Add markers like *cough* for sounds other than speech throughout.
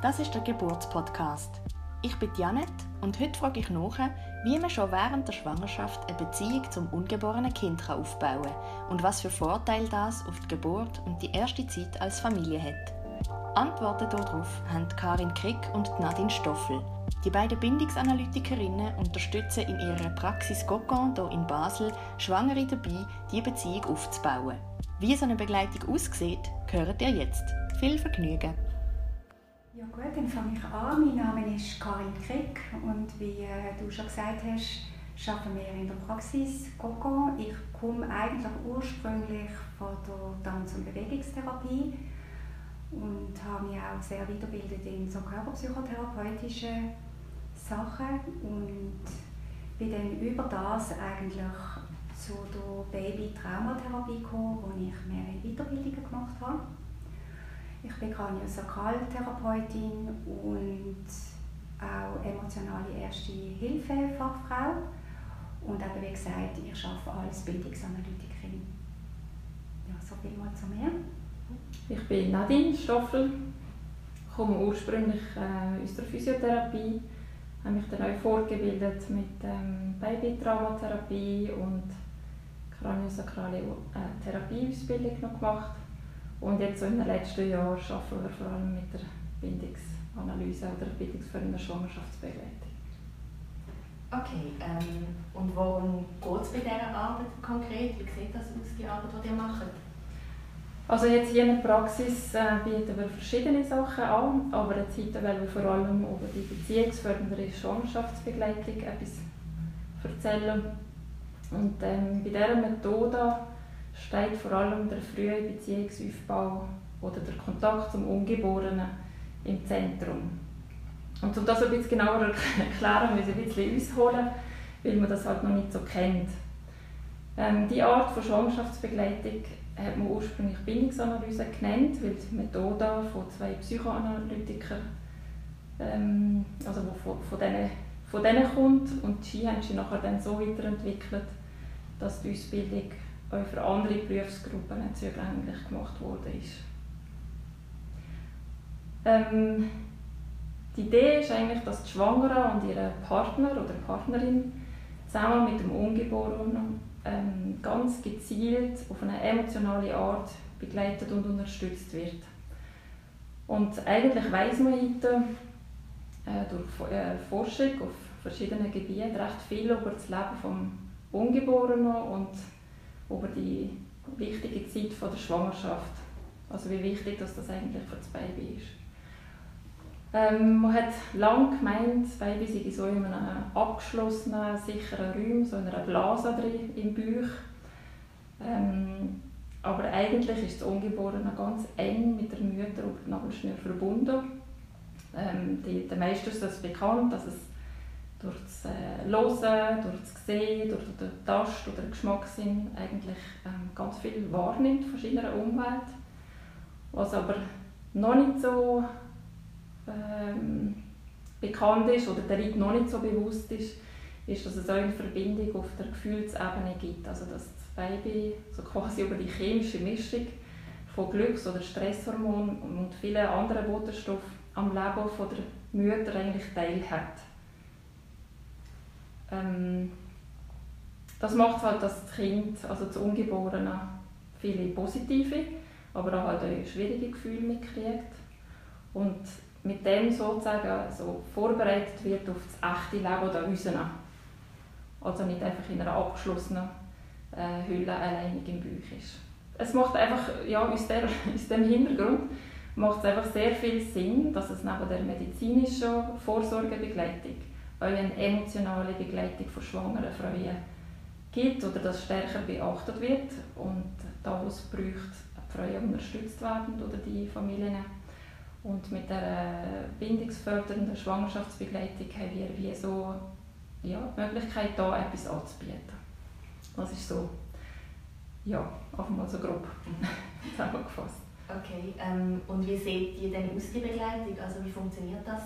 Das ist der Geburtspodcast. Ich bin Janet und heute frage ich nach, wie man schon während der Schwangerschaft eine Beziehung zum ungeborenen Kind aufbauen kann und was für Vorteile das auf die Geburt und die erste Zeit als Familie hat. Antworten darauf haben Karin Krick und Nadine Stoffel. Die beiden Bindungsanalytikerinnen unterstützen in ihrer Praxis Gocon hier in Basel Schwangere dabei, diese Beziehung aufzubauen. Wie so eine Begleitung aussieht, hört ihr jetzt. Viel Vergnügen! Ja gut, dann fange ich an. Mein Name ist Karin Krick und wie äh, du schon gesagt hast, arbeiten wir in der Praxis Gocon. Ich komme eigentlich ursprünglich von der Tanz- und Bewegungstherapie und habe mich auch sehr weitergebildet in so körperpsychotherapeutischen Sachen und bin dann über das eigentlich zu der Baby-Traumatherapie gekommen, wo ich mehrere Weiterbildungen gemacht habe. Ich bin Kraniosakraltherapeutin und auch emotionale Erste-Hilfe-Fachfrau und eben wie gesagt, ich arbeite als Bildungsanalytikerin. Ja, so viel mal zu mir. Ich bin Nadine Stoffel, komme ursprünglich äh, aus der Physiotherapie, habe mich dann auch fortgebildet mit ähm, Babytraumatherapie und kraniosakrale äh, Therapieausbildung noch gemacht und jetzt so in den letzten Jahren arbeiten wir vor allem mit der Bindungsanalyse oder bindungsfördernden Schwangerschaftsbegleitung. Okay, ähm, und worum geht es bei dieser Arbeit konkret? Wie sieht das aus, die Arbeit, die ihr macht? Also jetzt hier in der Praxis äh, bieten wir verschiedene Sachen an, aber jetzt heute wollen wir vor allem über die beziehungsfördernde Schwangerschaftsbegleitung etwas erzählen. Und ähm, bei dieser Methode steht vor allem der frühe Beziehungsaufbau oder der Kontakt zum Ungeborenen im Zentrum. Und um das ein bisschen genauer *laughs* erklären, müssen wir ein bisschen ausholen, weil man das halt noch nicht so kennt. Ähm, die Art von Schwangerschaftsbegleitung hat man ursprünglich Bindungsanalyse genannt, weil die Methode von zwei Psychoanalytikern, ähm, also von, von, denen, von denen kommt und die haben sie nachher dann so weiterentwickelt, dass die Ausbildung auch für andere Berufsgruppen zugänglich gemacht ist. Ähm, die Idee ist eigentlich, dass die Schwangere und ihre Partner oder Partnerin zusammen mit dem Ungeborenen ähm, ganz gezielt auf eine emotionale Art begleitet und unterstützt wird. Und eigentlich weiß man heute äh, durch äh, Forschung auf verschiedenen Gebieten recht viel über das Leben vom Ungeborenen und über die wichtige Zeit von der Schwangerschaft. Also wie wichtig dass das eigentlich für das Baby ist. Ähm, man hat lange gemeint, das Baby sei so in einem abgeschlossenen, sicheren Raum, so in einer Blase drin im Bauch. Ähm, aber eigentlich ist das Ungeborene ganz eng mit der Mutter über die Nabelschnur verbunden. Ähm, die, den meisten ist das bekannt, dass es durch das äh, Hören, durch das Sehen, durch den Tast- oder den Geschmackssinn eigentlich ähm, ganz viel wahrnimmt von seiner Umwelt. Was aber noch nicht so ähm, bekannt ist oder der Leuten noch nicht so bewusst ist, ist, dass es auch eine Verbindung auf der Gefühlsebene gibt. Also dass das Baby so quasi über die chemische Mischung von Glücks- oder Stresshormonen und vielen anderen Botenstoffen am Leben von der Mutter eigentlich teilhat. Ähm, das macht halt, das Kind, also das Ungeborene, viele positive, aber auch halt schwierige Gefühle mitkriegt. Und mit dem sozusagen so vorbereitet wird auf das echte Leben da draussen. Also nicht einfach in einer abgeschlossenen äh, Hülle alleinig im Bauch ist. Es macht einfach, ja, aus, der, *laughs* aus dem Hintergrund macht es einfach sehr viel Sinn, dass es neben der medizinischen Vorsorgebegleitung eine emotionale Begleitung von schwangeren Frauen gibt oder das stärker beachtet wird und da, es braucht, die Frauen unterstützt werden oder die Familien und mit der bindungsfördernden Schwangerschaftsbegleitung haben wir wie so ja, die Möglichkeit, da etwas anzubieten. Das ist so, ja, einfach mal so grob *laughs* zusammengefasst. Okay, ähm, und wie seht ihr denn aus, die Begleitung? Also wie funktioniert das?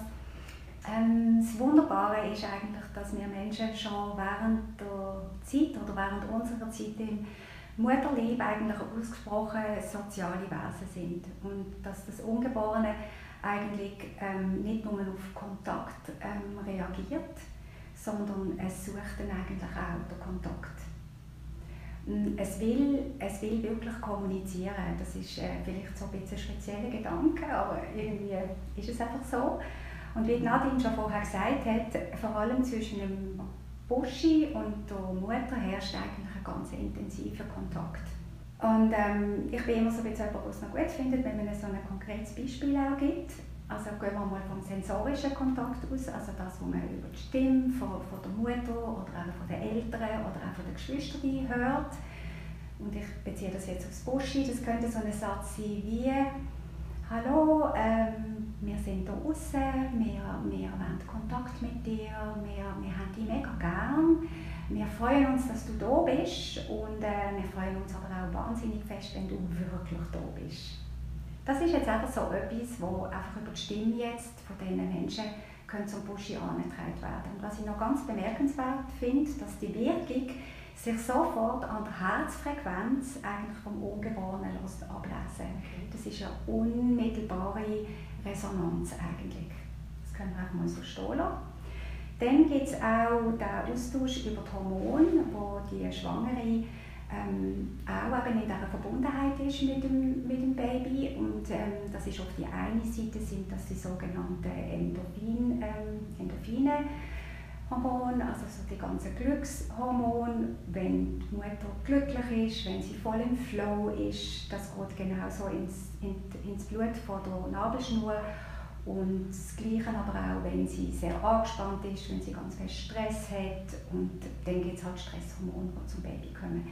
Ähm, das Wunderbare ist eigentlich, dass wir Menschen schon während der Zeit oder während unserer Zeit im Mutterlieb eigentlich ausgesprochen soziale Wesen sind und dass das Ungeborene eigentlich ähm, nicht nur auf Kontakt ähm, reagiert, sondern es sucht dann eigentlich auch den Kontakt. Mm, es will, es will wirklich kommunizieren. Das ist äh, vielleicht so ein bisschen ein spezieller Gedanke, aber irgendwie ist es einfach so. Und wie Nadine schon vorher gesagt hat, vor allem zwischen dem Buschi und der Mutter herrscht eigentlich ein ganz intensiver Kontakt. Und ähm, ich bin immer so bisschen jemand, der es noch gut findet, wenn man so ein konkretes Beispiel auch gibt. Also gehen wir mal vom sensorischen Kontakt aus, also das, was man über die Stimme von, von der Mutter oder auch von den Eltern oder auch von den Geschwistern hört. Und ich beziehe das jetzt aufs Buschi. Das könnte so ein Satz sein wie «Hallo, ähm, wir sind hier draußen, wir, wir wollen Kontakt mit dir, wir, wir haben dich mega gern, wir freuen uns, dass du da bist und äh, wir freuen uns aber auch wahnsinnig fest, wenn du wirklich da bist.» Das ist jetzt einfach so etwas, wo einfach über die Stimme jetzt von diesen Menschen können zum Buschi angetragen werden. Und was ich noch ganz bemerkenswert finde, dass die Wirkung sich sofort an der Herzfrequenz eigentlich vom Ungeborenen lässt okay. Das ist eine unmittelbare Resonanz eigentlich. Das können wir auch mal so stehen lassen. Dann gibt es auch den Austausch über die Hormone, wo die Schwangere ähm, auch eben in dieser Verbundenheit ist mit dem, mit dem Baby. Und ähm, das ist auf die eine Seite sind das die sogenannten Endorphin, ähm, Endorphine. Hormone, also so die ganzen Glückshormone, wenn die Mutter glücklich ist, wenn sie voll im Flow ist, das geht genauso ins, in, ins Blut von der Nabelschnur und das Gleiche aber auch, wenn sie sehr angespannt ist, wenn sie ganz viel Stress hat und dann gibt es halt Stresshormone, die zum Baby kommen.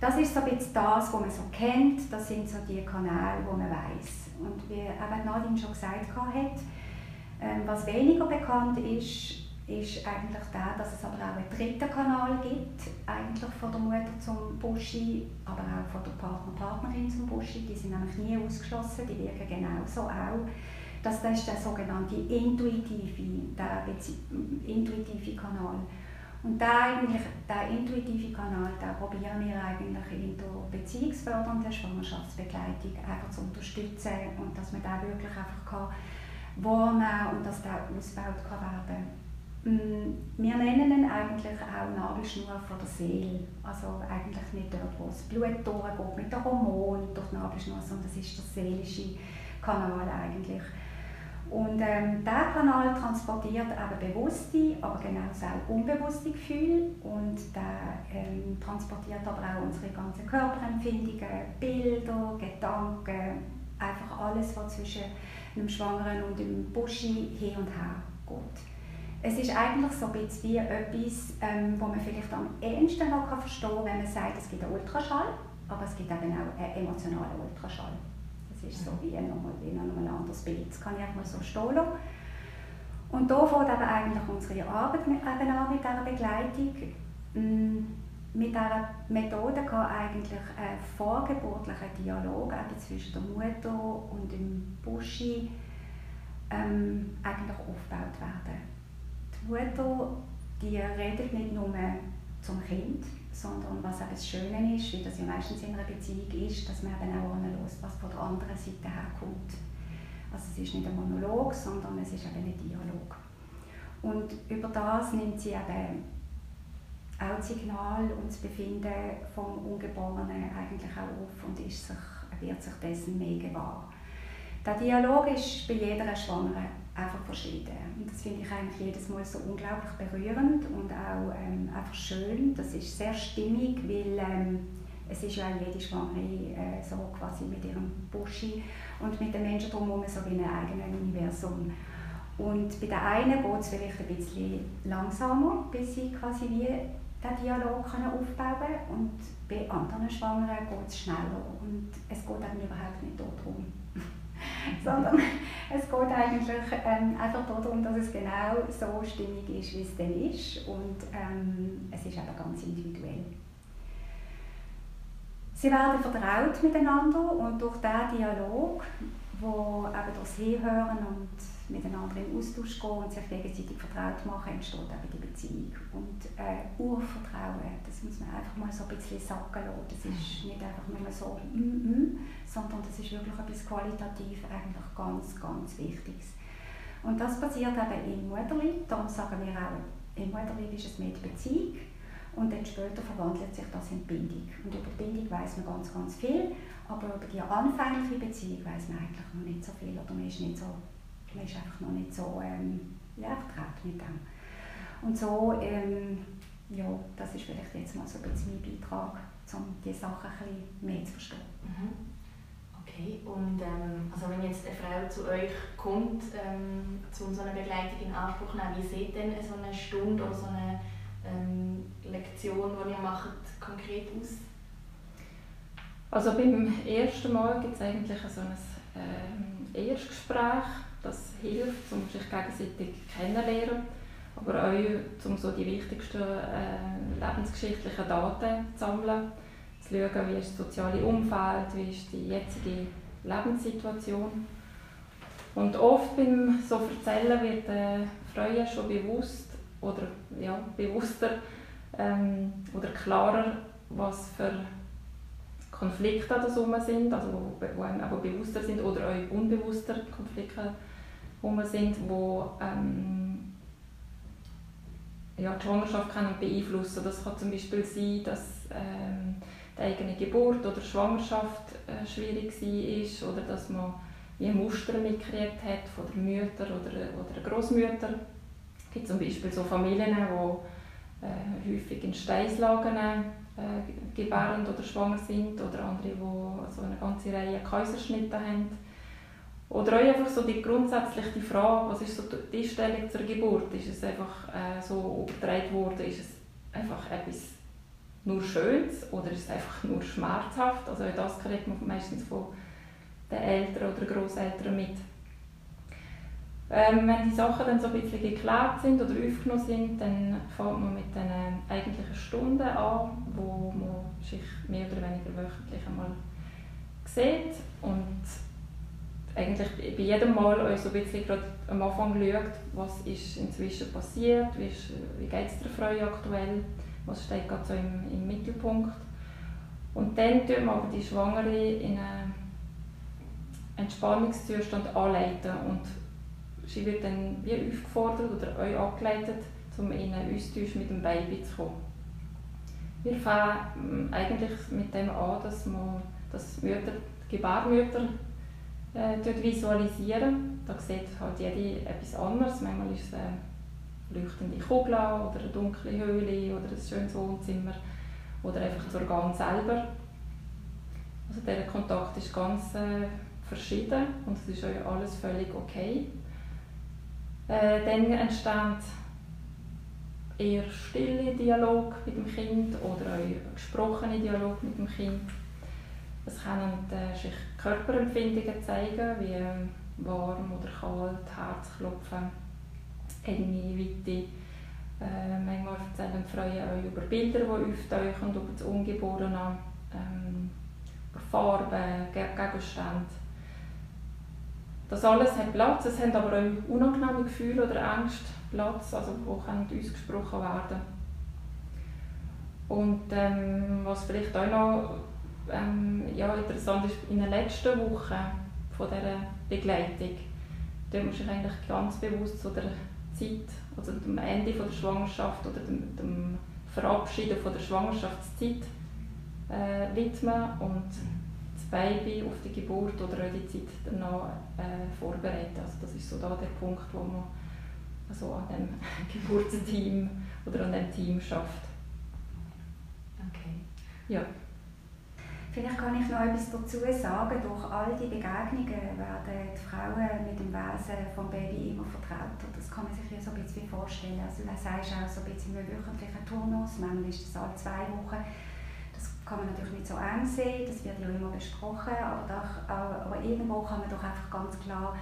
Das ist so ein bisschen das, was man so kennt, das sind so die Kanäle, die man weiß. Und wie eben Nadine schon gesagt hat, ähm, was weniger bekannt ist, ist eigentlich der, dass es aber auch einen dritten Kanal gibt, eigentlich von der Mutter zum Buschi, aber auch von der Partner Partnerin zum Buschi. Die sind nämlich nie ausgeschlossen, die wirken genauso auch. Das, das ist der sogenannte intuitive, der intuitive Kanal. Und der, eigentlich, intuitive Kanal, den probieren wir eigentlich in der beziehungsfördernden Schwangerschaftsbegleitung einfach zu unterstützen und dass man den wirklich einfach kann wahrnehmen und dass der ausgebaut kann werden wir nennen ihn eigentlich auch Nabelschnur von der Seele. Also eigentlich nicht dort, wo das Blut durchgeht mit den Hormonen durch die Nabelschnur, sondern es ist der seelische Kanal eigentlich. Und ähm, dieser Kanal transportiert eben bewusste, aber genauso auch unbewusste Gefühle und der ähm, transportiert aber auch unsere ganzen Körperempfindungen, Bilder, Gedanken, einfach alles, was zwischen einem Schwangeren und dem Buschi hin und her geht. Es ist eigentlich so ein bisschen wie etwas, ähm, wo man vielleicht am ehesten noch verstehen kann, wenn man sagt, es gibt einen Ultraschall, aber es gibt eben auch einen emotionalen Ultraschall ist so wie nochmal wie ein anderes Bild. Das kann ich auch mal so stehen. Und da fängt eben eigentlich unsere Arbeit mit, eben an mit dieser Begleitung. Mm, mit dieser Methode kann eigentlich ein vorgeburtlicher Dialog eben zwischen der Mutter und dem Buschi ähm, eigentlich aufgebaut werden. Mutter die redet nicht nur zum Kind, sondern was eben das Schöne ist, wie das ja meistens in einer Beziehung ist, dass man eben auch anlässt, was von der anderen Seite herkommt. Also es ist nicht ein Monolog, sondern es ist eben ein Dialog. Und über das nimmt sie eben auch das Signal und das Befinden vom Ungeborenen eigentlich auch auf und ist sich, wird sich dessen mehr gewahr. Der Dialog ist bei jeder Schwangeren einfach verschieden. Und das finde ich eigentlich jedes Mal so unglaublich berührend und auch ähm, einfach schön. Das ist sehr stimmig, weil ähm, es ist ja jede Schwangere äh, so quasi mit ihrem Buschi und mit den Menschen drumherum so wie ein eigenes Universum. Und bei der einen geht es vielleicht ein bisschen langsamer, bis sie quasi wie den Dialog aufbauen können und bei anderen Schwangeren geht es schneller und es geht eben überhaupt nicht darum. *laughs* sondern es geht eigentlich ähm, einfach darum, dass es genau so stimmig ist, wie es dann ist und ähm, es ist aber ganz individuell. Sie werden vertraut miteinander und durch diesen Dialog, wo eben das Hinhören und miteinander in Austausch gehen und sich gegenseitig vertraut machen, entsteht eben die Beziehung. Und äh, Urvertrauen, das muss man einfach mal so ein bisschen sacken lassen. Das ist nicht einfach nur so mm, mm, sondern das ist wirklich etwas qualitativ eigentlich ganz, ganz Wichtiges. Und das passiert eben im Mutterleib, darum sagen wir auch, im Mutterleib ist es mit Beziehung und dann später verwandelt sich das in Bindung. Und über Bindung weiß man ganz, ganz viel, aber über die anfängliche Beziehung weiß man eigentlich noch nicht so viel oder man ist nicht so man ist einfach noch nicht so ähm, ja, vertraut mit dem. Und so, ähm, ja, das ist vielleicht jetzt mal so ein bisschen mein Beitrag, um diese Sachen ein bisschen mehr zu verstehen. Mhm. Okay, und ähm, also wenn jetzt eine Frau zu euch kommt, ähm, zu so einer Begleitung in Anspruch nehmen, wie sieht denn so eine Stunde oder so eine ähm, Lektion, die ihr macht, konkret aus? Also beim ersten Mal gibt es eigentlich so ein ähm, Erstgespräch, das hilft, um sich gegenseitig kennenzulernen, aber auch, um so die wichtigsten äh, lebensgeschichtlichen Daten zu sammeln, zu schauen, wie ist das soziale Umfeld, wie ist die jetzige Lebenssituation. Und oft beim so Erzählen wird den Frauen schon bewusst oder ja, bewusster ähm, oder klarer, was für Konflikte da sind, also wo, wo einem aber bewusster sind oder auch unbewusster Konflikte herum sind, wo ähm, ja, die Schwangerschaft können beeinflussen Das kann zum Beispiel sein, dass ähm, die eigene Geburt oder Schwangerschaft äh, schwierig war oder dass man wie Muster mitgekriegt hat von der Mütter oder, oder Großmütter. Es gibt zum Beispiel so Familien, die äh, häufig in Steislagen äh, gebärend oder schwanger sind oder andere, die so eine ganze Reihe Kaiserschnitte haben oder auch einfach so die grundsätzliche Frage, was ist so die Einstellung zur Geburt? Ist es einfach äh, so übertragen worden, ist es einfach etwas nur Schönes oder ist es einfach nur schmerzhaft? Also das kriegt man meistens von den Eltern oder Großeltern mit. Ähm, wenn die Sachen dann so ein bisschen geklärt sind oder aufgenommen sind, dann fängt man mit den eigentlichen Stunden an, wo man sich mehr oder weniger wöchentlich einmal sieht und eigentlich bei jedem Mal euch so ein bisschen gerade am Anfang schaut, was ist inzwischen passiert, wie, wie geht es der Frau aktuell, was steht gerade so im, im Mittelpunkt. Und dann tun wir aber die Schwangere in einen Entspannungszustand anleiten und sie wird dann wie aufgefordert oder euch angeleitet, um in einen Austausch mit dem Baby zu kommen. Wir fangen eigentlich mit dem an, dass, man, dass Mütter, Gebärmütter äh, dort visualisieren. Da sieht halt jede etwas anderes. Manchmal ist es eine leuchtende Kugel oder eine dunkle Höhle oder ein schönes Wohnzimmer oder einfach das Organ selber. Also der Kontakt ist ganz äh, verschieden und es ist auch alles völlig okay. Äh, dann entsteht eher stille Dialog mit dem Kind oder auch gesprochene Dialog mit dem Kind. Es können äh, sich Körperempfindungen zeigen, wie ähm, warm oder kalt, Herzklopfen, enge, weite. Äh, manchmal erzählen die Frauen auch über Bilder, die auftauchen, über das Ungeborene, ähm, über Farben, Gegenstände. Das alles hat Platz, es haben aber auch unangenehme Gefühle oder Ängste Platz, also die ausgesprochen werden Und ähm, was vielleicht auch noch ähm, ja, interessant ist, in den letzten Wochen von dieser Begleitung, da muss ich eigentlich ganz bewusst zu der Zeit, also dem Ende von der Schwangerschaft oder dem, dem Verabschieden von der Schwangerschaftszeit äh, widmen und das Baby auf die Geburt oder auch die Zeit danach äh, vorbereiten. Also das ist so da der Punkt, wo man also an dem *laughs* Geburtsteam oder an dem Team schafft. Okay. Ja. Vielleicht kann ich noch etwas dazu sagen. Durch all die Begegnungen werden die Frauen mit dem Wesen vom Baby immer vertraut. Das kann man sich ja so ein bisschen vorstellen. Also du sagst auch so ein bisschen im wöchentlichen Turnus, manchmal ist das alle zwei Wochen. Das kann man natürlich nicht so eng sehen, das wird ja immer besprochen, aber, doch, aber irgendwo kann man doch einfach ganz klar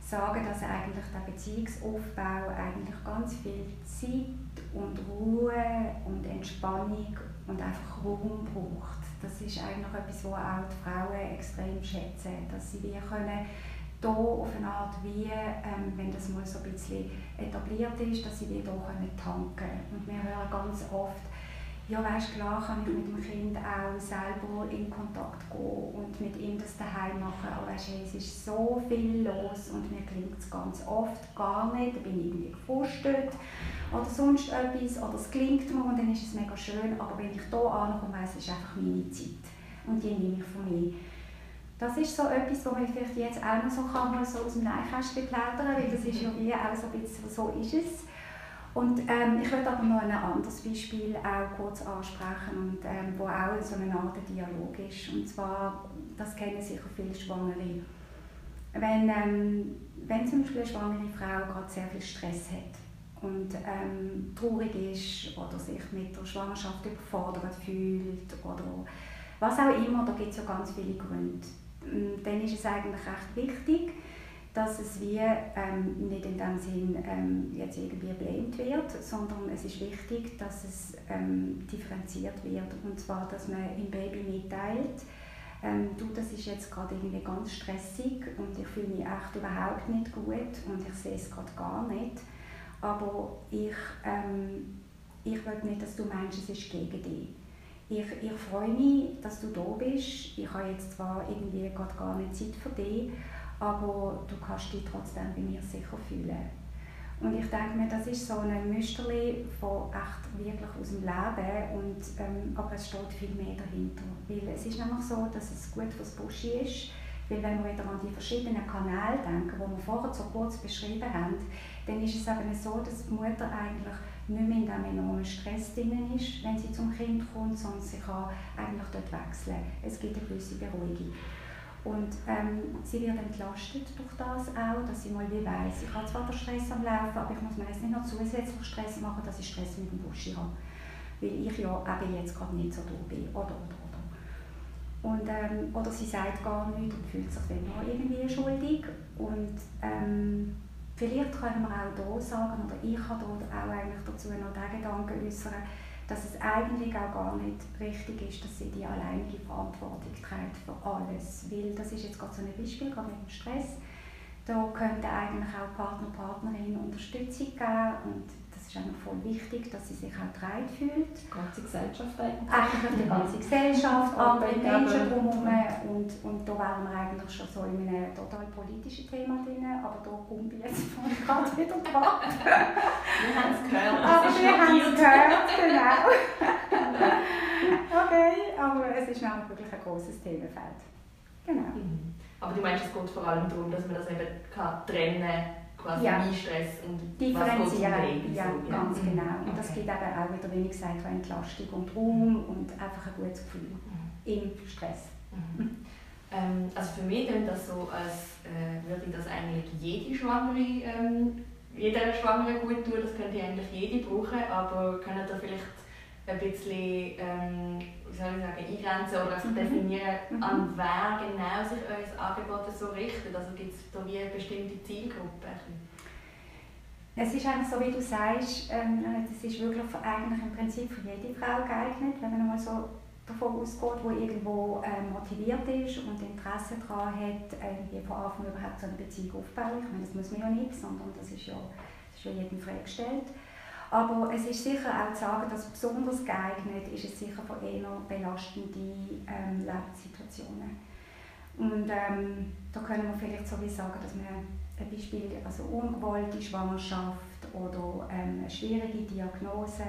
sagen, dass eigentlich der Beziehungsaufbau eigentlich ganz viel Zeit und Ruhe und Entspannung und einfach Raum braucht das ist eigentlich etwas, was auch die Frauen extrem schätzen, dass sie wie können hier auf eine Art wie, ähm, wenn das mal so ein bisschen etabliert ist, dass sie wieder tanken können. Und wir hören ganz oft, ja weißt, klar kann ich mit dem Kind auch selber in Kontakt gehen und mit ihm das daheim machen, aber weißt, es ist so viel los und mir klingt es ganz oft gar nicht, da bin ich irgendwie gefrustet oder sonst etwas oder es klingt mir und dann ist es mega schön, aber wenn ich hier ankomme, weiss es ist einfach meine Zeit und die nehme ich von mir. Das ist so etwas, wo man vielleicht jetzt auch noch so, kann, so aus dem Nähkästchen plaudern weil das ist ja wie auch so ein bisschen, so ist es. Und ähm, ich möchte aber noch ein anderes Beispiel auch kurz ansprechen, und, ähm, wo auch so eine Art Dialog ist. Und zwar, das kennen sicher viele Schwangere. Wenn, ähm, wenn zum Beispiel eine schwangere Frau gerade sehr viel Stress hat und ähm, traurig ist oder sich mit der Schwangerschaft überfordert fühlt oder was auch immer, da gibt es ja ganz viele Gründe. Dann ist es eigentlich recht wichtig, dass es wie ähm, nicht in dem Sinn ähm, jetzt irgendwie blamed wird, sondern es ist wichtig, dass es ähm, differenziert wird und zwar, dass man im Baby mitteilt, ähm, du, das ist jetzt gerade irgendwie ganz stressig und ich fühle mich echt überhaupt nicht gut und ich sehe es gerade gar nicht, aber ich, ähm, ich will nicht, dass du meinst, es ist gegen dich. Ich, ich freue mich, dass du da bist. Ich habe jetzt zwar irgendwie gerade gar nicht Zeit für dich, aber du kannst dich trotzdem bei mir sicher fühlen. Und ich denke mir, das ist so ein Müsterli von echt wirklich aus dem Leben, und, ähm, aber es steht viel mehr dahinter. Weil es ist nämlich so, dass es gut fürs Buschi ist, weil wenn wir wieder an die verschiedenen Kanäle denken, die wir vorher so kurz beschrieben haben, dann ist es eben so, dass die Mutter eigentlich nicht mehr in diesem enormen Stress drin ist, wenn sie zum Kind kommt, sondern sie kann eigentlich dort wechseln. Es gibt eine gewisse Beruhigung. Und ähm, sie wird entlastet durch das auch, dass sie mal wie weiss, ich habe zwar den Stress am Laufen, aber ich muss jetzt nicht noch zusätzlich Stress machen, dass ich Stress mit dem Buschi habe. Weil ich ja eben jetzt gerade nicht so da bin. Oder, oder, oder. Und, ähm, oder sie sagt gar nichts und fühlt sich dann noch irgendwie schuldig. Und ähm, vielleicht können wir auch hier sagen, oder ich kann hier auch eigentlich dazu noch den Gedanken äußern, dass es eigentlich auch gar nicht richtig ist, dass sie die alleinige Verantwortung trägt für alles. Weil das ist jetzt gerade so ein Beispiel, gerade mit dem Stress. Da könnte eigentlich auch Partner, Partnerin Unterstützung geben und ist einfach voll wichtig, dass sie sich auch getragen fühlt. Die ganze Gesellschaft eigentlich. Eigentlich die ganze Gesellschaft, andere Menschen drumherum. Und, und da wären wir eigentlich schon so in einem total politischen Thema drin, aber da kommt jetzt *laughs* gerade wieder dran. wir haben es gehört. Aber wir haben es gehört, genau. *laughs* *laughs* okay, aber es ist nämlich wirklich ein grosses Themenfeld. Genau. Mhm. Aber du meinst, es geht vor allem darum, dass man das eben kann trennen kann quasi ja. Stress und Differenzieren, ja, ja, ganz mhm. genau. Und das gibt eben auch wieder, wie ich gesagt habe, Entlastung und Raum und einfach ein gutes Gefühl mhm. im Stress. Mhm. Ähm, also für mich klingt das so, als äh, würde das eigentlich jede Schwangere, ähm, jeder Schwangere gut tun, das könnte eigentlich jede brauchen, aber können da vielleicht ein bisschen ähm, wie soll ich sagen, eingrenzen oder einfach mhm. definieren, mhm. an wer genau sich euer Angebot so richtet? Also gibt es da wie eine bestimmte Zielgruppe? Es ist eigentlich so, wie du sagst, ähm, es ist wirklich eigentlich im Prinzip für jede Frau geeignet, wenn man mal so davon ausgeht, die irgendwo ähm, motiviert ist und Interesse daran hat, äh, von Anfang überhaupt so eine Beziehung aufzubauen. Ich meine, das muss man ja nicht, sondern das ist ja, das ist ja jedem freigestellt. Aber es ist sicher auch zu sagen, dass besonders geeignet ist es sicher für eher belastende ähm, Lebenssituationen. Und ähm, da können wir vielleicht so wie sagen, dass man ein Beispiel, also ungewollte Schwangerschaft oder ähm, eine schwierige Diagnose,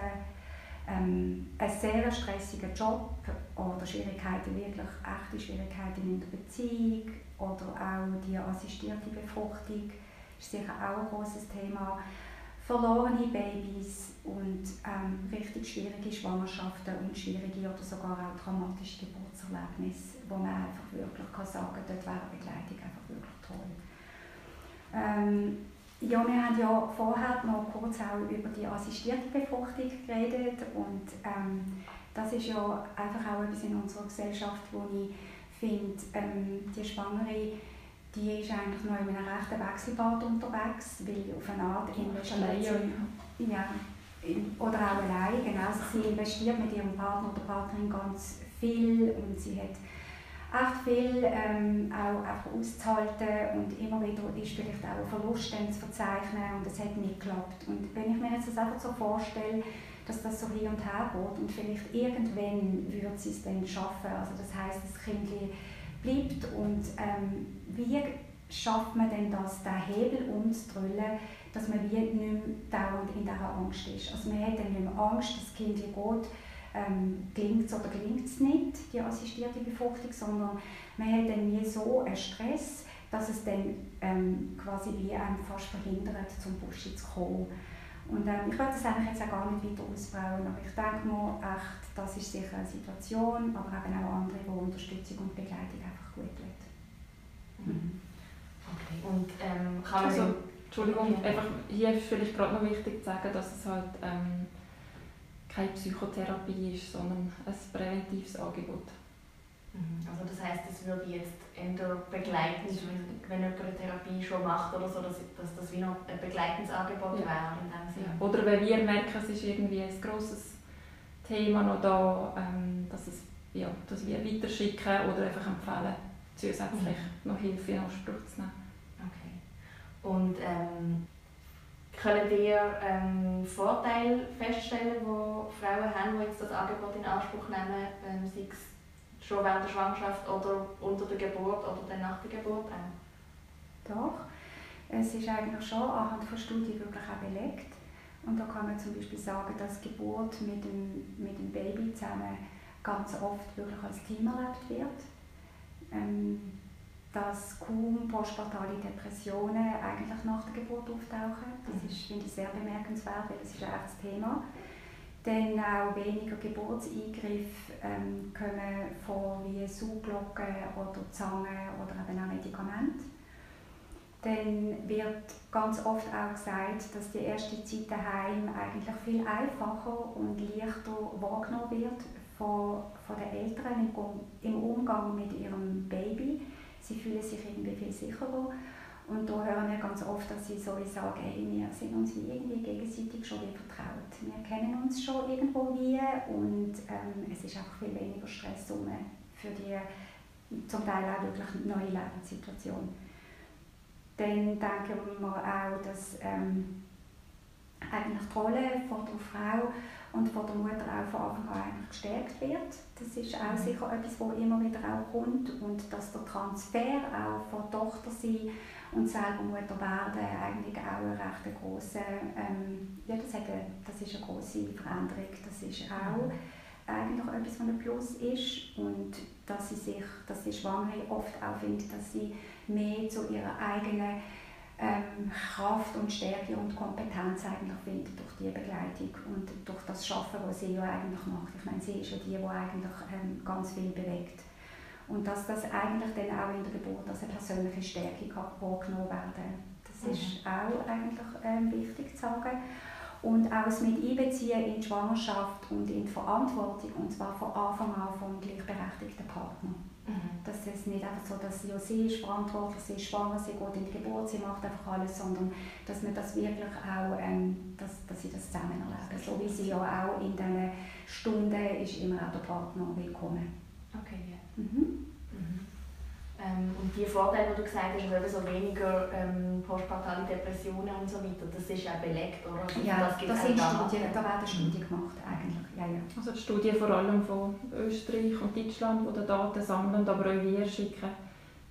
ähm, einen sehr stressigen Job oder Schwierigkeiten, wirklich echte Schwierigkeiten in der Beziehung oder auch die assistierte Befruchtung ist sicher auch ein großes Thema verlorene Babys und ähm, richtig schwierige Schwangerschaften und schwierige oder sogar auch traumatische Geburtserlebnisse, wo man einfach wirklich kann sagen kann, dort wäre Begleitung einfach wirklich toll. Ähm, ja, wir haben ja vorher noch kurz auch über die assistierte Befruchtung geredet und ähm, das ist ja einfach auch etwas in unserer Gesellschaft, wo ich finde, ähm, die Schwangere die ist eigentlich noch in einem rechten Wechselbad unterwegs, weil auf eine Art investiert sie, ja, oder auch allein, genau, also sie investiert mit ihrem Partner oder Partnerin ganz viel und sie hat echt viel ähm, auch einfach auszuhalten und immer wieder ist vielleicht auch ein Verlust zu verzeichnen und es hat nicht geklappt. Und wenn ich mir jetzt das einfach so vorstelle, dass das so hin und her geht und vielleicht irgendwann würde sie es dann schaffen, also das heißt, das Kind bleibt und ähm, wie schafft man denn das, den Hebel umzudrüllen, dass man wie nicht mehr dauernd in dieser Angst ist. Also man hat dann nicht mehr Angst, das Kind geht, ähm, gelingt es oder gelingt es nicht, die assistierte Befruchtung, sondern man hat dann wie so einen Stress, dass es dann ähm, quasi wie einem fast verhindert, zum Busch zu kommen. Und ähm, ich würde das eigentlich jetzt auch gar nicht weiter ausbauen, aber ich denke mir echt, das ist sicher eine Situation, aber eben auch andere, wo Unterstützung und Begleitung einfach gut tut. Mhm. Okay. Und ähm, kann man also, Entschuldigung, ja. einfach hier ist vielleicht gerade noch wichtig zu sagen, dass es halt ähm, keine Psychotherapie ist, sondern ein präventives Angebot. Mhm. Also das heißt, es würde jetzt eher begleitend, wenn, jemand eine Therapie schon macht oder so, dass, dass das wie noch ein begleitendes Angebot ja. wäre in dem Sinne. Ja. Oder wenn wir merken, es ist irgendwie ein grosses Thema noch da, ähm, dass, es, ja, dass wir weiterschicken oder einfach empfehlen, zusätzlich mhm. noch Hilfe in Anspruch zu nehmen. Okay. Und ähm, können ihr ähm, Vorteile feststellen, die Frauen haben, die jetzt das Angebot in Anspruch nehmen, ähm, sei es schon während der Schwangerschaft oder unter der Geburt oder dann nach der Geburt auch? Doch, es ist eigentlich schon anhand von Studien wirklich auch belegt. Und da kann man zum Beispiel sagen, dass Geburt mit dem, mit dem Baby zusammen ganz oft wirklich als Team erlebt wird. Ähm, dass kaum postpartale Depressionen eigentlich nach der Geburt auftauchen. Das mhm. ist, finde ich, sehr bemerkenswert, weil es ist ein echtes Thema. Dann auch weniger Geburtseingriffe ähm, kommen vor wie Sauglocken oder Zangen oder eben auch Medikamente. Dann wird ganz oft auch gesagt, dass die erste Zeit daheim eigentlich viel einfacher und leichter wahrgenommen wird von, von den Eltern im, Umgang mit ihrem Baby. Sie fühlen sich irgendwie viel sicherer und da hören wir ganz oft, dass sie so sagen, hey, wir sind uns wie irgendwie gegenseitig schon wie vertraut. Wir kennen uns schon irgendwo wie und ähm, es ist einfach viel weniger Stress für die zum Teil auch wirklich neue Lebenssituation. Dann denken wir auch, dass ähm, eigentlich die Rolle von der Frau und von der Mutter auch von Anfang an eigentlich gestärkt wird. Das ist auch mhm. sicher etwas, was immer wieder auch kommt und dass der Transfer auch von Tochter sein und selber Mutter werden eigentlich auch eine recht grosse, ähm, ja, das, hat eine, das ist eine grosse Veränderung. Das ist auch eigentlich etwas, was ein Plus ist und dass sie sich, dass die Schwangere oft auch findet, dass sie mehr zu ihrer eigenen ähm, Kraft und Stärke und Kompetenz eigentlich findet durch die Begleitung und durch das Schaffen, was sie ja eigentlich macht. Ich meine, sie ist ja die, die eigentlich ähm, ganz viel bewegt. Und dass das eigentlich dann auch in der Geburt als eine persönliche Stärke wahrgenommen werden. Das mhm. ist auch eigentlich ähm, wichtig zu sagen. Und auch das mit einbeziehen in die Schwangerschaft und in die Verantwortung, und zwar von Anfang an vom gleichberechtigten Partner. Mhm. Dass es nicht einfach so, dass ja, sie ist verantwortlich, sie ist schwanger, sie geht in die Geburt, sie macht einfach alles, sondern dass man das wirklich auch, ähm, dass, dass sie das zusammen erleben. So wie sie ja auch in diesen Stunden ist immer auch der Partner willkommen. Okay, ja. Mhm. Mhm. Ähm, und die Vorteile, die du gesagt hast, also so weniger ähm, postpartale Depressionen und so weiter, das ist auch belegt, oder? Also ja, das, das sind Studien, da werden Studien gemacht eigentlich. Ja, ja. Also die Studien vor allem von Österreich und Deutschland, die Daten sammeln, aber auch wir schicken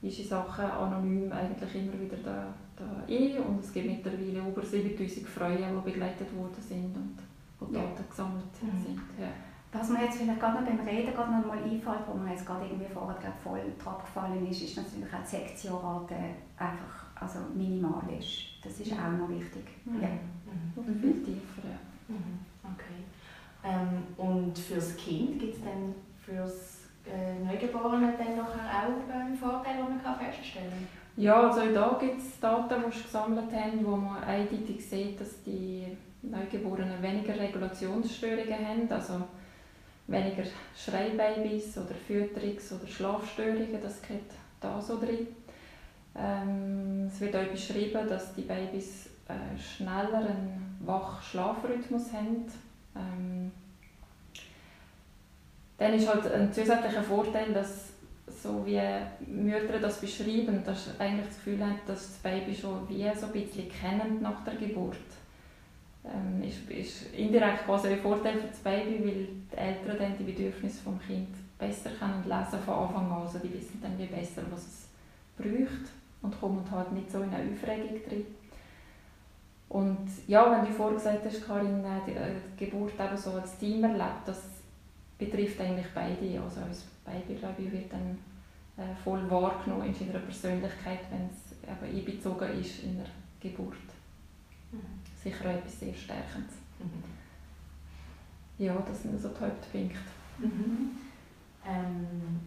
diese Sachen anonym eigentlich immer wieder da, da ein und es gibt mittlerweile über 7000 Frauen, die begleitet worden sind und wo Daten ja. gesammelt mhm. sind. Ja. Was mir jetzt vielleicht gerade noch beim Reden gerade noch mal einfällt, wo mir jetzt gerade irgendwie vorher gerade voll drauf gefallen ist, ist natürlich auch die Sektiorate einfach also minimal ist. Das ist auch noch wichtig. Mhm. Ja. Mhm. Oder viel tiefer, ja. Mhm. Okay. Ähm, und fürs Kind gibt es dann fürs äh, Neugeborene dann nachher auch einen Vorteil, den man feststellen kann? Ja, also da gibt es Daten, die wir gesammelt haben, wo man eindeutig sieht, dass die Neugeborenen weniger Regulationsstörungen haben. Also weniger Schreibabys oder Fütterungs- oder Schlafstörungen, das geht da so drin. Ähm, es wird auch beschrieben, dass die Babys äh, schneller einen Wach-Schlafrhythmus haben. Ähm, dann ist halt ein zusätzlicher Vorteil, dass so wie Mütter das beschreiben, dass sie eigentlich das Gefühl haben, dass das Baby schon wie so ein bisschen kennen nach der Geburt. Ähm, ist, ist indirekt quasi ein Vorteil für das Baby, weil die Eltern dann die Bedürfnisse des Kind besser können lesen von Anfang an. Also die wissen dann wie besser, was es braucht und kommen halt nicht so in eine Aufregung drin. Und ja, wenn du vorhin gesagt hast, Karin, äh, die, äh, die Geburt eben so als Team erlebt, das betrifft eigentlich beide. Also als Baby, glaube ich, wird dann äh, voll wahrgenommen in seiner Persönlichkeit, wenn es eben einbezogen ist in der Geburt. Mhm. Sicher auch etwas sehr Stärkendes. Mhm. Ja, das sind so die Hauptpunkte. Mhm. Ähm,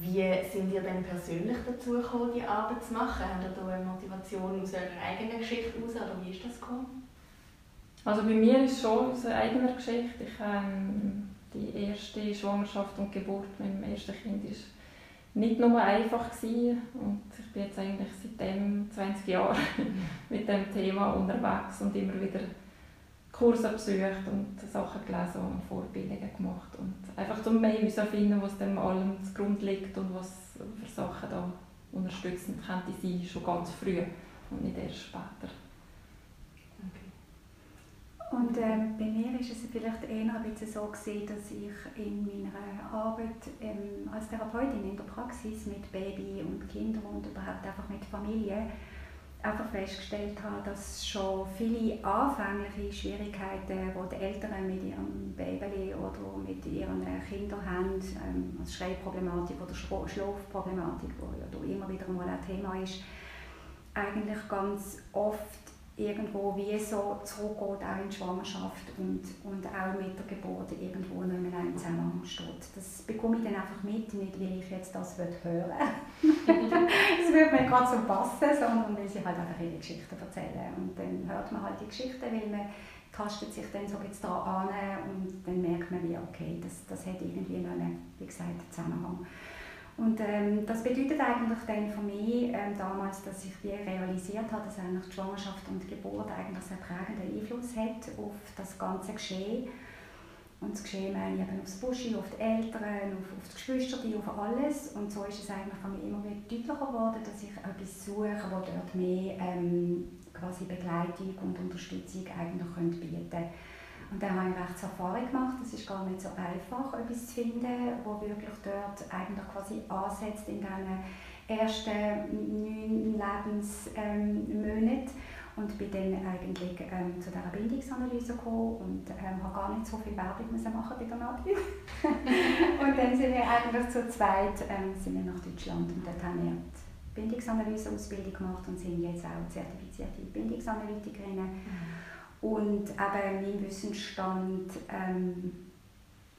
wie sind ihr denn persönlich dazu gekommen, die Arbeit zu machen? Habt ihr da eine Motivation aus eurer eigenen Geschichte heraus oder wie ist das gekommen? Also bei mir ist es schon aus einer eigenen Geschichte. Ich, ähm, die erste Schwangerschaft und Geburt mit dem ersten Kind war nicht nur einfach gewesen. und ich bin jetzt eigentlich seitdem 20 Jahre *laughs* mit dem Thema unterwegs und immer wieder Kurse besucht und Sachen gelesen und Vorbildungen gemacht und einfach um mehr herauszufinden, was dem allem zugrunde liegt und was für Sachen da unterstützend könnte sein, schon ganz früh und nicht erst später. Und äh, bei mir ist es vielleicht eher ein bisschen so gewesen, dass ich in meiner Arbeit ähm, als Therapeutin in der Praxis mit Baby und Kindern und überhaupt einfach mit Familie einfach festgestellt habe, dass schon viele anfängliche Schwierigkeiten, die die Eltern mit ihrem Baby oder mit ihren Kindern haben, ähm, also Schreibproblematik oder Schlafproblematik, die ja immer wieder mal ein Thema ist, eigentlich ganz oft irgendwo wie so zurückgeht, auch in die Schwangerschaft und, und auch mit der Geburt irgendwo mehr in Zusammenhang steht. Das bekomme ich dann einfach mit, nicht weil ich jetzt das hören *laughs* das würde mir gerade so passen, sondern weil sie halt einfach ihre Geschichten erzählen. Und dann hört man halt die Geschichten, weil man tastet sich dann so jetzt da an und dann merkt man wie, okay, das, das hat irgendwie noch einen, wie gesagt, Zusammenhang. Und ähm, das bedeutet eigentlich dann für mich ähm, damals, dass ich wie realisiert habe, dass eigentlich die Schwangerschaft und die Geburt eigentlich einen prägenden Einfluss hat auf das ganze Geschehen. Und das Geschehen meine ich eben aufs Buschi, auf die Eltern, auf, auf die Geschwister, auf alles. Und so ist es eigentlich für mich immer wieder deutlicher geworden, dass ich etwas suche, wo dort mehr ähm, quasi Begleitung und Unterstützung eigentlich bieten könnte. Und dann habe ich recht Erfahrung gemacht. Es ist gar nicht so einfach, etwas zu finden, wo wirklich dort eigentlich quasi ansetzt in diesen ersten neun Lebensmonaten. und bin dann eigentlich ähm, zu dieser Bindungsanalyse gekommen und ähm, habe gar nicht so viel Werbung müssen machen bei der Nadia. *laughs* und dann sind wir eigentlich zu zweit ähm, sind wir nach Deutschland und dort haben wir die Bindungsanalyse-Ausbildung gemacht und sind jetzt auch zertifizierte Bindungsanalytikerinnen. Mhm. Und eben in meinem Wissensstand ähm,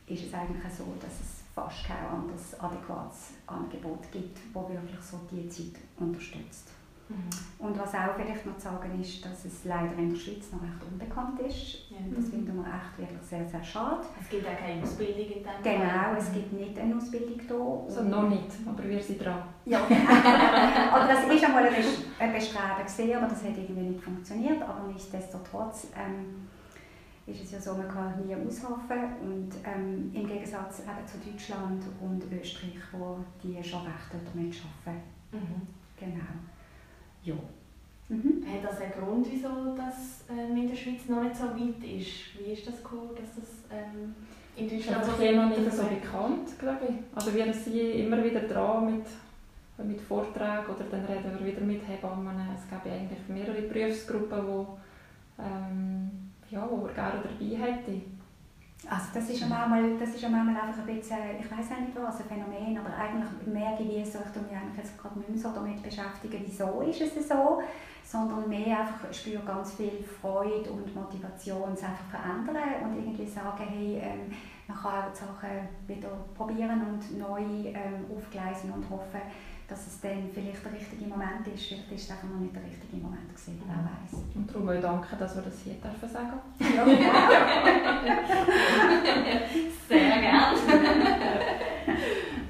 ist es eigentlich so, dass es fast kein anderes adäquates Angebot gibt, das wirklich so die Zeit unterstützt. Mhm. Und was auch vielleicht noch zu sagen ist, dass es leider in der Schweiz noch recht unbekannt ist. Ja. Das mhm. finden wir echt wirklich sehr, sehr schade. Es gibt auch keine Ausbildung in diesem Genau, es gibt nicht eine Ausbildung hier. Also noch nicht, aber wir sind dran. Ja, *laughs* oder das war einmal ein Bestreben gesehen, aber das hat irgendwie nicht funktioniert. Aber nichtsdestotrotz ähm, ist es ja so, man kann nie aushelfen. Und ähm, im Gegensatz eben zu Deutschland und Österreich, wo die schon recht damit arbeiten. Mhm. Genau. Ja. Mhm. Hat das einen Grund, wieso das ähm, in der Schweiz noch nicht so weit ist? Wie ist das gekommen, dass das ähm, in Deutschland so ist noch nicht so bekannt, glaube ich. Also wir sind immer wieder dran mit, mit Vorträgen oder dann reden wir wieder mit Hebammen. Es gibt eigentlich mehrere Berufsgruppen, die ähm, ja, wo wir gerne dabei hätten. Also das ist manchmal, das ist manchmal einfach ein bisschen, ich weiß nicht was, ein Phänomen, aber eigentlich merke ich, ich mich eigentlich gerade nicht mehr so damit beschäftigen, wieso ist es so, sondern mehr einfach, spüre ganz viel Freude und Motivation, es einfach verändern und irgendwie sagen, hey, ähm, man kann auch die Sachen wieder probieren und neu ähm, aufgleisen und hoffen, dass es dann vielleicht der richtige Moment ist. Vielleicht ist es einfach noch nicht der richtige Moment gewesen, wer weiß. Und darum auch danke, dass wir das hier dürfen sagen. Ja, genau. *laughs* Sehr gerne.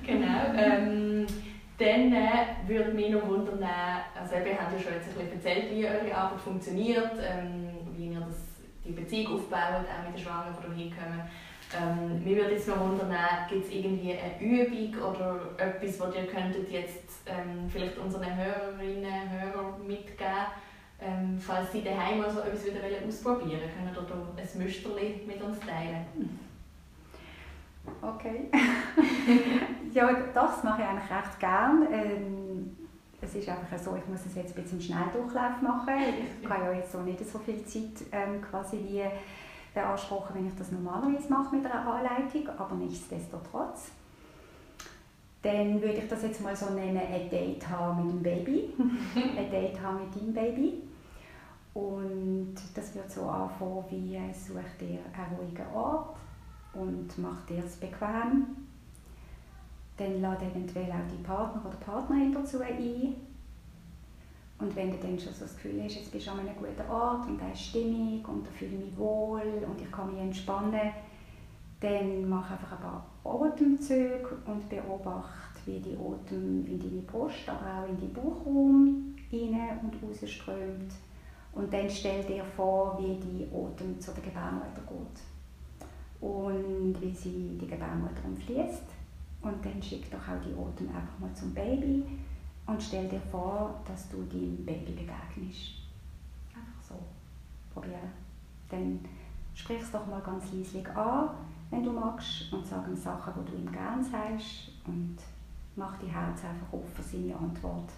genau. Ähm, dann äh, würde mich noch wundern, also ihr habt ja schon jetzt ein bisschen erzählt, wie eure Arbeit funktioniert, ähm, wie ihr das, die Beziehung aufbaut, auch mit den Schwangeren, die hinkommen. Ähm, mich würde jetzt noch wundern, gibt es irgendwie eine Übung oder etwas, was ihr könntet jetzt ähm, vielleicht unseren Hörerinnen und Hörern mitgeben ähm, falls sie daheim also etwas wieder ausprobieren wollen, können ihr ein Müsterli mit uns teilen? Okay. *laughs* ja, das mache ich eigentlich recht gerne. Ähm, es ist einfach so, ich muss es jetzt ein bisschen Schnelldurchlauf machen. Ich habe ja jetzt so nicht so viel Zeit ähm, quasi wie beanspruchen, wenn ich das normalerweise mache mit einer Anleitung, aber nichtsdestotrotz. Dann würde ich das jetzt mal so nennen, ein Date haben mit dem Baby. *laughs* ein Date haben mit deinem Baby. Und das wird so anfangen, wie such dir einen ruhigen Ort und mach dir es bequem. Dann lade eventuell auch die Partner oder Partnerin dazu ein. Und wenn du dann schon so das Gefühl hast, jetzt bist du an einem guten Ort und da ist Stimmung und da fühle ich mich wohl und ich kann mich entspannen, dann mach einfach ein paar Atemzüge und beobachte, wie die Atem in deine Brust, aber auch in den Bauchraum rein und rausströmt. Und dann stell dir vor, wie die Atem zu der Gebärmutter geht und wie sie die Gebärmutter umfließt. Und dann schick doch auch die Atem einfach mal zum Baby und stell dir vor, dass du deinem Baby begegnest. Einfach so. Probieren. Dann sprich es doch mal ganz leislich an, wenn du magst, und sag ihm Sachen, die du ihm gerne sagst und mach die Herz einfach auf für seine Antwort.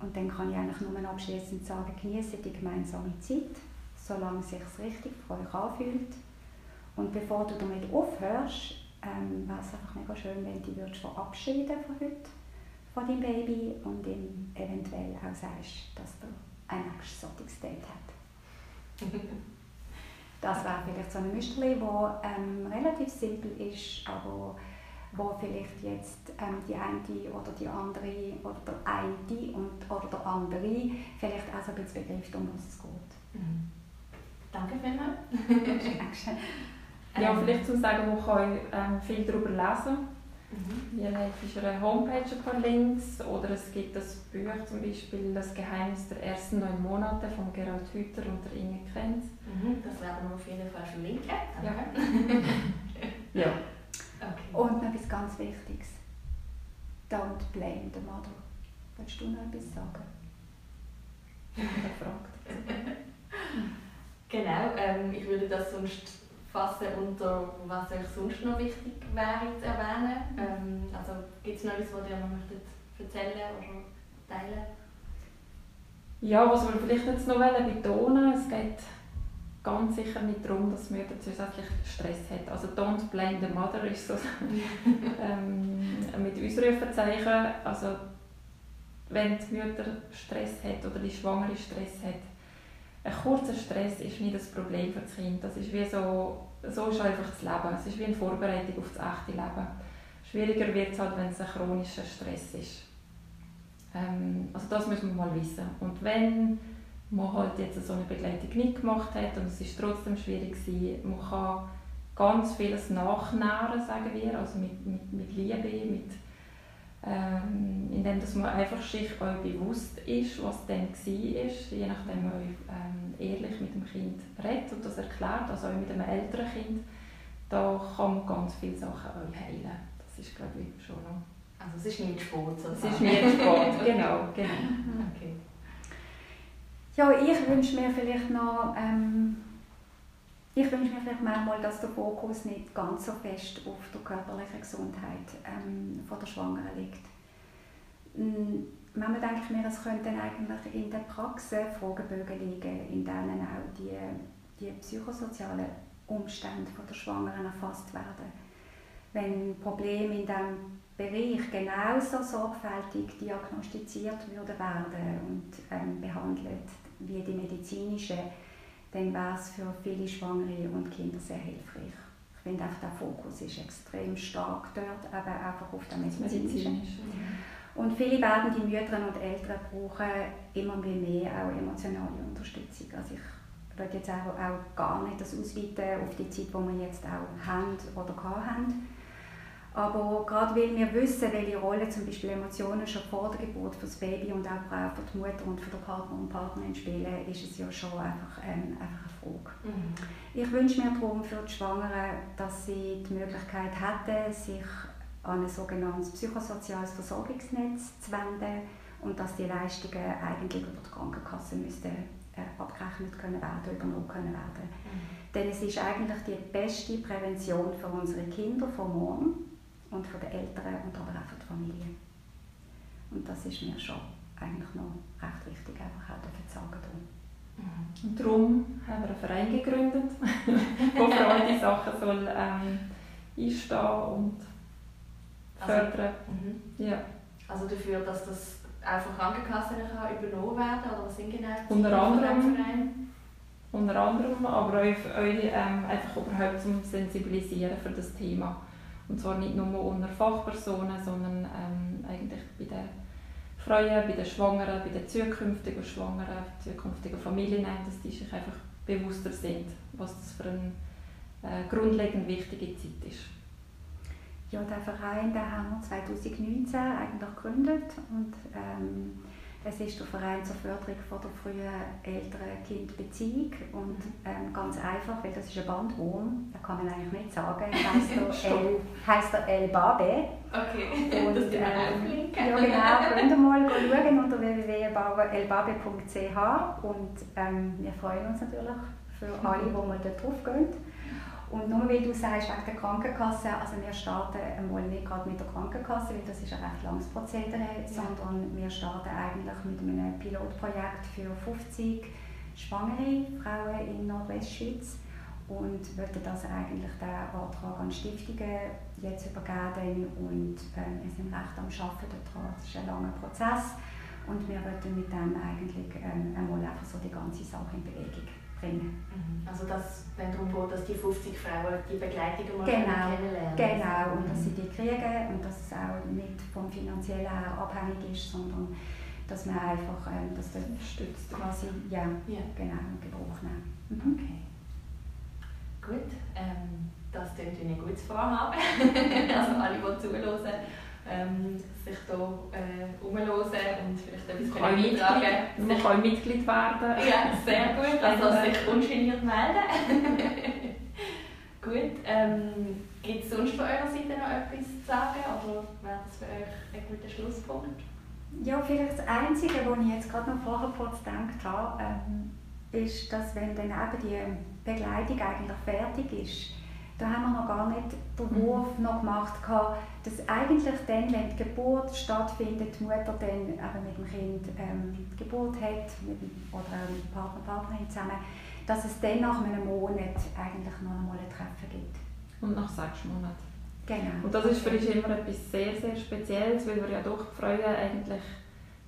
Und dann kann ich eigentlich nur abschließend sagen, genieße die gemeinsame Zeit, solange es sich richtig für euch anfühlt. Und bevor du damit aufhörst, ähm, wäre es einfach mega schön, wenn du dich verabschieden von heute, von deinem Baby und ihm eventuell auch sagst, dass du ein nächstes solches Date hat. *laughs* das wäre vielleicht so ein Müsterli, das ähm, relativ simpel ist, aber wo vielleicht jetzt ähm, die eine oder die andere oder der eine und, oder der andere vielleicht auch so ein bisschen begreift, um was es geht. Mhm. Danke vielmals. ja, vielleicht zu sagen, wo kann ich ähm, viel darüber lesen. Mhm. Hier ist eine Homepage ein paar Links oder es gibt das Buch zum Beispiel «Das Geheimnis der ersten neun Monate» von Gerald Hüther und der Inge Krenz. Mhm, das werden wir auf jeden Fall verlinken. Ja. *laughs* ja. Okay. Und noch etwas ganz Wichtiges. Don't blame the mother. Willst du noch etwas sagen? *laughs* Gefragt. *laughs* genau, ähm, ich würde das sonst fassen unter, was euch sonst noch wichtig wäre zu erwähnen. Ähm, also gibt es noch etwas, was ihr noch möchtet erzählen oder teilen? Ja, was wir vielleicht jetzt noch betonen es geht ganz sicher nicht darum, dass Mutter zusätzlich Stress hat. Also «Don't blame the mother» ist so *laughs* ähm, mit Ausrufezeichen. Also wenn die Mutter Stress hat oder die Schwangere Stress hat, ein kurzer Stress ist nicht das Problem für das Kind. Das ist wie so, so ist einfach das Leben. Es ist wie eine Vorbereitung auf das echte Leben. Schwieriger wird es halt, wenn es ein chronischer Stress ist. Ähm, also das müssen wir mal wissen. Und wenn man halt jetzt so eine Begleitung nicht gemacht hat und es ist trotzdem schwierig gewesen. Man kann ganz vieles nachnähren, sagen wir, also mit, mit, mit Liebe, mit, ähm, indem dass man einfach sich auch bewusst ist, was dann war, je nachdem man ähm, ehrlich mit dem Kind redet und das erklärt, also auch mit einem älteren Kind, da kann man ganz viele Sachen auch heilen. Das ist glaube ich schon noch... Also es ist nicht Sport sozusagen? Es ist nicht Sport, *laughs* genau, genau. Okay. Ja, ich wünsche mir vielleicht noch, ähm, ich wünsche mir vielleicht manchmal, dass der Fokus nicht ganz so fest auf der körperlichen Gesundheit ähm, von der Schwangeren liegt. Ähm, manchmal denke ich mir, es könnten eigentlich in der Praxis Fragebögen liegen, in denen auch die, die psychosozialen Umstände von der Schwangeren erfasst werden. Wenn Probleme in diesem Bereich genauso sorgfältig diagnostiziert würde werden und ähm, behandelt wie die medizinische, dann wäre es für viele Schwangere und Kinder sehr hilfreich. Ich finde auch der Fokus ist extrem stark dort, aber einfach auf der medizinischen. Und viele werden die Mütter und Eltern brauchen immer mehr auch emotionale Unterstützung. Also ich würde jetzt auch, auch gar nicht das ausweiten auf die Zeit, die wir jetzt auch haben oder haben. Aber gerade weil wir wissen, welche Rolle zum Beispiel Emotionen schon vor der Geburt für das Baby und auch für die Mutter und für den Partner und Partnerin spielen, ist es ja schon einfach, ähm, einfach eine Frage. Mhm. Ich wünsche mir darum für die Schwangeren, dass sie die Möglichkeit hätten, sich an ein sogenanntes psychosoziales Versorgungsnetz zu wenden und dass die Leistungen eigentlich über die Krankenkasse müssten, äh, abgerechnet können werden, übernommen können werden. Mhm. Denn es ist eigentlich die beste Prävention für unsere Kinder von morgen und für die Eltern und aber auch für die Familie. Und das ist mir schon eigentlich noch recht wichtig, einfach auch zu sagen. Mhm. Und darum haben wir einen Verein gegründet, *laughs* der für all diese Sachen soll, ähm, einstehen und also, fördern. Also, mhm. ja. also dafür, dass das auch von Krankenkassen übernommen werden kann? Oder was sind genau die Unter anderem, unter anderem, aber auch, auch ähm, einfach überhaupt zum Sensibilisieren für das Thema. Und zwar nicht nur unter Fachpersonen, sondern ähm, eigentlich bei den Frauen, bei den Schwangeren, bei den zukünftigen Schwangeren, zukünftigen Familien, dass die sich einfach bewusster sind, was das für eine äh, grundlegend wichtige Zeit ist. Ja, den Verein den haben wir 2019 eigentlich gegründet und ähm, es ist der Verein zur Förderung von der frühen Eltern-Kind-Beziehung und ähm, ganz einfach, weil das ist ein Bandwurm, da kann man eigentlich nicht sagen, heißt *laughs* der, El, heisst der El Babe. Okay, und, das ähm, Ja genau, könnt ihr mal schauen unter www.elbabe.ch und ähm, wir freuen uns natürlich für alle, die mal dort drauf gehen. Und nur weil du sagst, wegen der Krankenkasse, also wir starten einmal nicht gerade mit der Krankenkasse, weil das ist ein recht langes Prozedere, sondern wir starten eigentlich mit einem Pilotprojekt für 50 schwangere Frauen in Nordwestschweiz und wollten das eigentlich den Antrag an Stiftungen jetzt übergeben und ähm, wir sind recht am Arbeiten daran. Das ist ein langer Prozess und wir wollten mit dem eigentlich ähm, einmal einfach so die ganze Sache in Bewegung bringen. Mhm. Also dass, wenn darum geht, dass die 50 Frauen die Begleitung mal genau, kennenlernen. Genau, und dass sie die kriegen und dass es auch nicht vom finanziellen her abhängig ist, sondern dass man einfach ähm, dass der stützt quasi ja, ja. genau in Gebrauch nehmen. Mhm. Okay. Gut, ähm, das klingt wie ein gutes *laughs* Vorhaben. also alle, die zuhören, ähm, sich hier äh, umhören und vielleicht etwas kann beitragen Man kann Mitglied werden. Ja, sehr gut. *laughs* Also sich ungeniert melden. *laughs* gut. Ähm, Gibt es sonst von eurer Seite noch etwas zu sagen oder wäre das für euch ein guter Schlusspunkt? Ja, vielleicht das Einzige, was ich jetzt gerade noch vorher kurz gedacht habe, ähm, ist, dass wenn dann eben die Begleitung eigentlich fertig ist, da haben wir noch gar nicht den mhm. Wurf noch gemacht, dass eigentlich dann, wenn die Geburt stattfindet, die Mutter dann eben mit dem Kind ähm, die Geburt hat, mit, oder auch mit dem Partner, Partnerin zusammen, dass es dann nach einem Monat eigentlich noch einmal ein Treffen gibt. Und nach sechs Monaten. Genau. Und das ist für uns immer etwas sehr, sehr Spezielles, weil wir ja doch die Freude eigentlich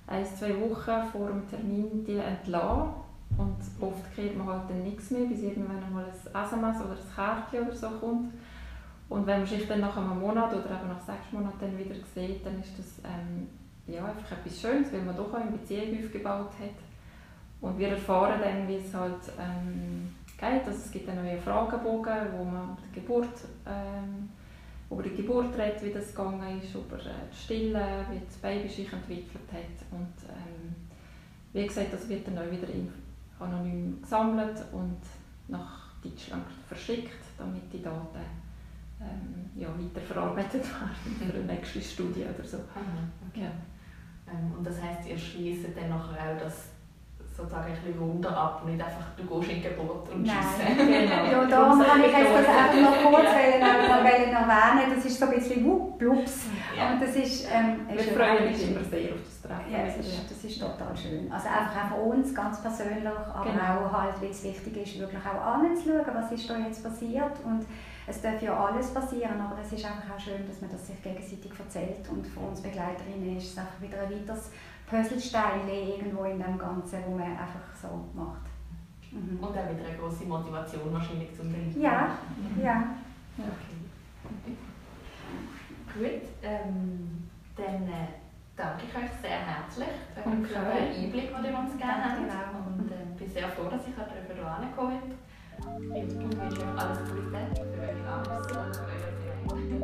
ein, zwei Wochen vor dem Termin die entlassen und oft kriegt man halt dann nichts mehr, bis irgendwann einmal ein SMS oder ein Kärtchen oder so kommt. Und wenn man sich dann nach einem Monat oder eben nach sechs Monaten wieder sieht, dann ist das ähm, ja, einfach etwas Schönes, weil man doch auch eine Beziehung aufgebaut hat. Und wir erfahren dann, wie es halt ähm, geht. Also es gibt einen neuen Fragebogen, wo man die Geburt, ähm, über die Geburt redet, wie das gegangen ist, über äh, die Stille, wie das Baby sich entwickelt hat. Und ähm, wie gesagt, das wird dann auch wieder anonym gesammelt und nach Deutschland verschickt, damit die Daten ähm, ja, weiterverarbeitet werden für eine nächste Studie oder so. Aha, okay. Ja. Ähm, und das heisst, ihr schließt dann nachher auch das sozusagen ein bisschen Wunder ab und nicht einfach, du gehst in die Geburt und tschüss. *laughs* Genau. Ja, darum habe ich jetzt das einfach noch kurz erwähnen, das ist so ein bisschen wupp, blups. Ja. Und das ist, ähm, Wir freuen uns immer sehr auf das Treffen. Ja, das ist, das ist total schön. Also einfach auch für uns ganz persönlich, aber genau. auch halt, weil es wichtig ist, wirklich auch anzuschauen, was ist da jetzt passiert und es darf ja alles passieren, aber es ist einfach auch schön, dass man das sich gegenseitig erzählt und für uns Begleiterinnen ist es einfach wieder ein weiteres Puzzlestein irgendwo in dem Ganzen, wo man einfach so macht. Mhm. Und auch wieder eine große Motivation wahrscheinlich zum Denken. Ja, ja. Okay. Gut, ähm, dann äh, danke ich euch sehr herzlich für den Einblick, den ihr uns gegeben habt. Genau. Und äh, bin sehr froh, dass ich heute hier angekommen bin. Ich wünsche euch alles Gute für eure Angst und für euer Verein.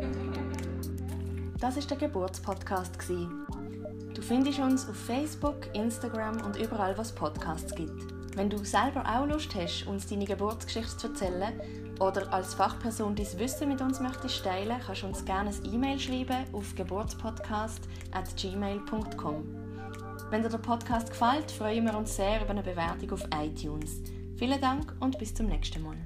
Das ist der Geburtspodcast. Du findest uns auf Facebook, Instagram und überall, wo es Podcasts gibt. Wenn du selber auch Lust hast, uns deine Geburtsgeschichte zu erzählen oder als Fachperson dein Wissen mit uns möchtest teilen, kannst du uns gerne ein E-Mail schreiben auf geburtspodcast.gmail.com. Wenn dir der Podcast gefällt, freuen wir uns sehr über eine Bewertung auf iTunes. Vielen Dank und bis zum nächsten Mal.